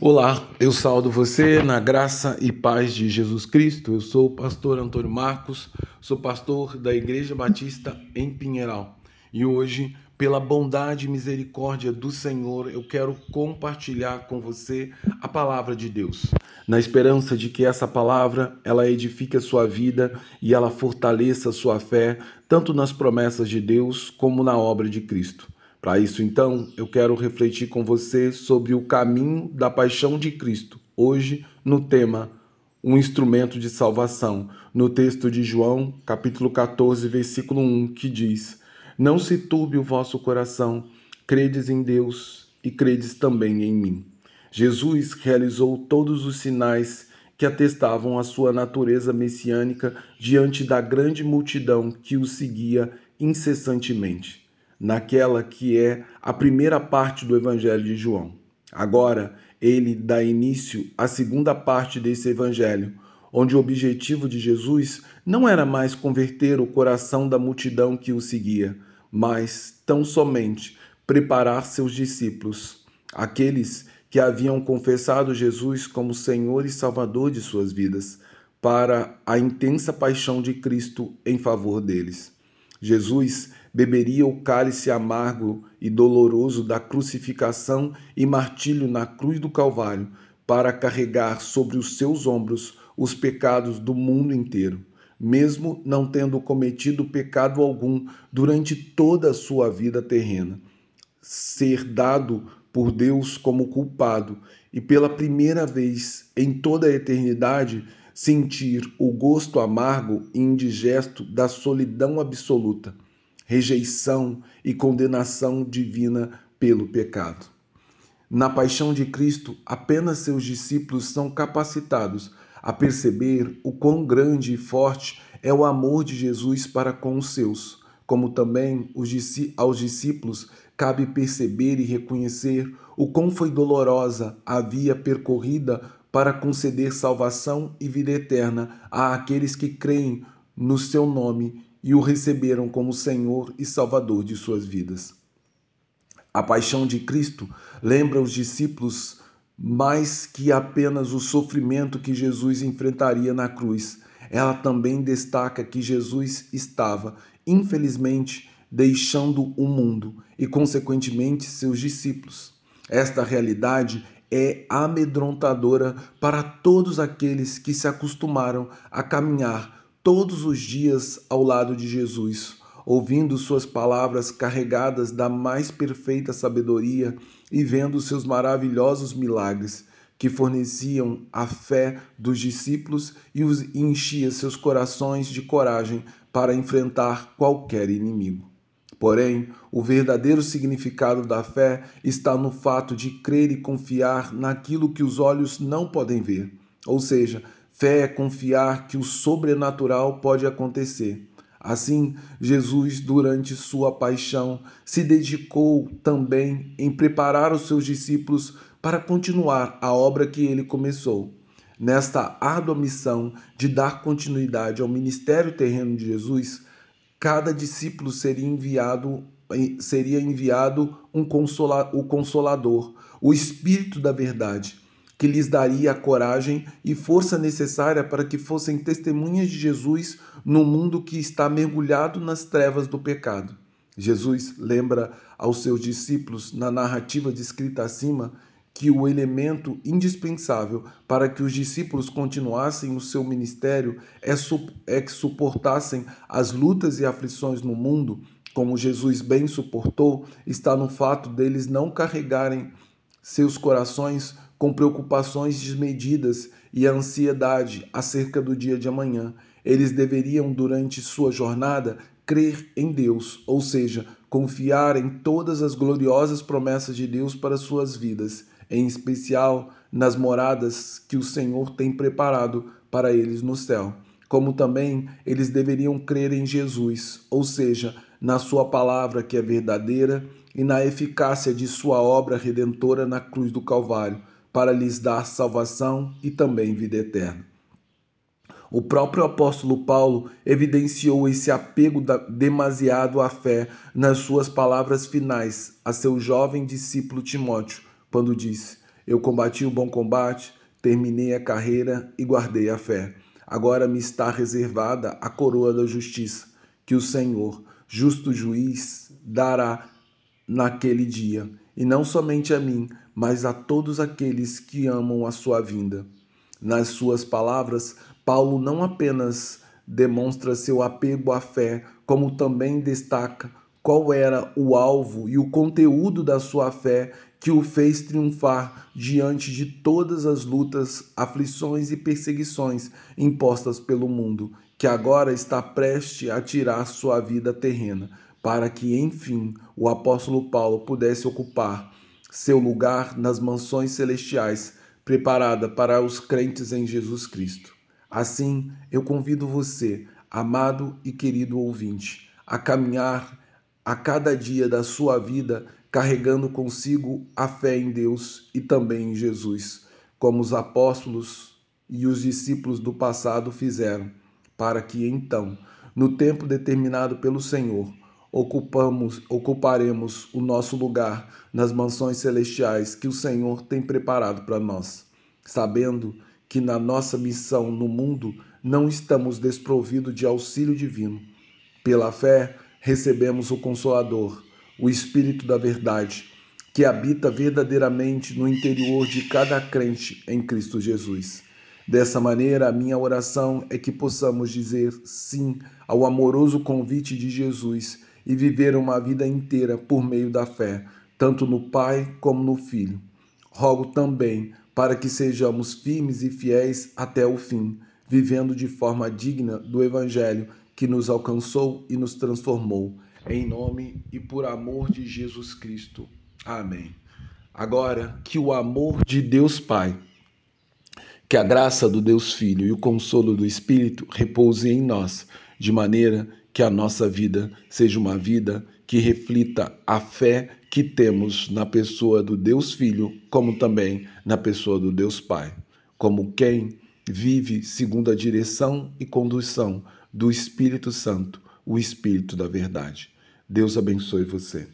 Olá, eu saldo você na graça e paz de Jesus Cristo. Eu sou o pastor Antônio Marcos, sou pastor da Igreja Batista em Pinheiral. E hoje, pela bondade e misericórdia do Senhor, eu quero compartilhar com você a palavra de Deus, na esperança de que essa palavra ela edifique a sua vida e ela fortaleça a sua fé, tanto nas promessas de Deus como na obra de Cristo. Para isso, então, eu quero refletir com você sobre o caminho da paixão de Cristo, hoje no tema Um instrumento de salvação, no texto de João, capítulo 14, versículo 1, que diz: Não se turbe o vosso coração, credes em Deus e credes também em mim. Jesus realizou todos os sinais que atestavam a sua natureza messiânica diante da grande multidão que o seguia incessantemente naquela que é a primeira parte do Evangelho de João. Agora, ele dá início à segunda parte desse Evangelho, onde o objetivo de Jesus não era mais converter o coração da multidão que o seguia, mas tão somente preparar seus discípulos, aqueles que haviam confessado Jesus como Senhor e Salvador de suas vidas, para a intensa paixão de Cristo em favor deles. Jesus beberia o cálice amargo e doloroso da crucificação e martírio na cruz do Calvário para carregar sobre os seus ombros os pecados do mundo inteiro, mesmo não tendo cometido pecado algum durante toda a sua vida terrena. Ser dado por Deus como culpado e pela primeira vez em toda a eternidade sentir o gosto amargo e indigesto da solidão absoluta rejeição e condenação divina pelo pecado. Na paixão de Cristo, apenas seus discípulos são capacitados a perceber o quão grande e forte é o amor de Jesus para com os seus, como também aos discípulos cabe perceber e reconhecer o quão foi dolorosa a via percorrida para conceder salvação e vida eterna a aqueles que creem no seu nome e o receberam como Senhor e Salvador de suas vidas. A paixão de Cristo lembra os discípulos mais que apenas o sofrimento que Jesus enfrentaria na cruz. Ela também destaca que Jesus estava, infelizmente, deixando o mundo e, consequentemente, seus discípulos. Esta realidade é amedrontadora para todos aqueles que se acostumaram a caminhar todos os dias ao lado de Jesus, ouvindo suas palavras carregadas da mais perfeita sabedoria e vendo seus maravilhosos milagres que forneciam a fé dos discípulos e os enchia seus corações de coragem para enfrentar qualquer inimigo. Porém, o verdadeiro significado da fé está no fato de crer e confiar naquilo que os olhos não podem ver, ou seja, Fé é confiar que o sobrenatural pode acontecer. Assim, Jesus, durante sua paixão, se dedicou também em preparar os seus discípulos para continuar a obra que ele começou. Nesta árdua missão de dar continuidade ao ministério terreno de Jesus, cada discípulo seria enviado seria enviado um consola, o consolador, o espírito da verdade que lhes daria a coragem e força necessária para que fossem testemunhas de Jesus no mundo que está mergulhado nas trevas do pecado. Jesus lembra aos seus discípulos, na narrativa descrita acima, que o elemento indispensável para que os discípulos continuassem o seu ministério é, é que suportassem as lutas e aflições no mundo, como Jesus bem suportou, está no fato deles não carregarem seus corações com preocupações desmedidas e ansiedade acerca do dia de amanhã. Eles deveriam, durante sua jornada, crer em Deus, ou seja, confiar em todas as gloriosas promessas de Deus para suas vidas, em especial nas moradas que o Senhor tem preparado para eles no céu. Como também eles deveriam crer em Jesus, ou seja, na Sua palavra que é verdadeira e na eficácia de Sua obra redentora na cruz do Calvário para lhes dar salvação e também vida eterna. O próprio apóstolo Paulo evidenciou esse apego demasiado à fé nas suas palavras finais a seu jovem discípulo Timóteo, quando disse: Eu combati o bom combate, terminei a carreira e guardei a fé. Agora me está reservada a coroa da justiça, que o Senhor, justo juiz, dará naquele dia, e não somente a mim, mas a todos aqueles que amam a sua vinda. Nas suas palavras, Paulo não apenas demonstra seu apego à fé, como também destaca qual era o alvo e o conteúdo da sua fé que o fez triunfar diante de todas as lutas, aflições e perseguições impostas pelo mundo, que agora está prestes a tirar sua vida terrena, para que, enfim, o apóstolo Paulo pudesse ocupar seu lugar nas mansões celestiais, preparada para os crentes em Jesus Cristo. Assim, eu convido você, amado e querido ouvinte, a caminhar a cada dia da sua vida carregando consigo a fé em Deus e também em Jesus, como os apóstolos e os discípulos do passado fizeram, para que então, no tempo determinado pelo Senhor, ocupamos, ocuparemos o nosso lugar nas mansões celestiais que o Senhor tem preparado para nós, sabendo que na nossa missão no mundo não estamos desprovidos de auxílio divino. Pela fé, recebemos o Consolador o Espírito da Verdade, que habita verdadeiramente no interior de cada crente em Cristo Jesus. Dessa maneira, a minha oração é que possamos dizer sim ao amoroso convite de Jesus e viver uma vida inteira por meio da fé, tanto no Pai como no Filho. Rogo também para que sejamos firmes e fiéis até o fim, vivendo de forma digna do Evangelho que nos alcançou e nos transformou em nome e por amor de Jesus Cristo. Amém. Agora, que o amor de Deus Pai, que a graça do Deus Filho e o consolo do Espírito repouse em nós, de maneira que a nossa vida seja uma vida que reflita a fé que temos na pessoa do Deus Filho, como também na pessoa do Deus Pai, como quem vive segundo a direção e condução do Espírito Santo, o Espírito da Verdade. Deus abençoe você.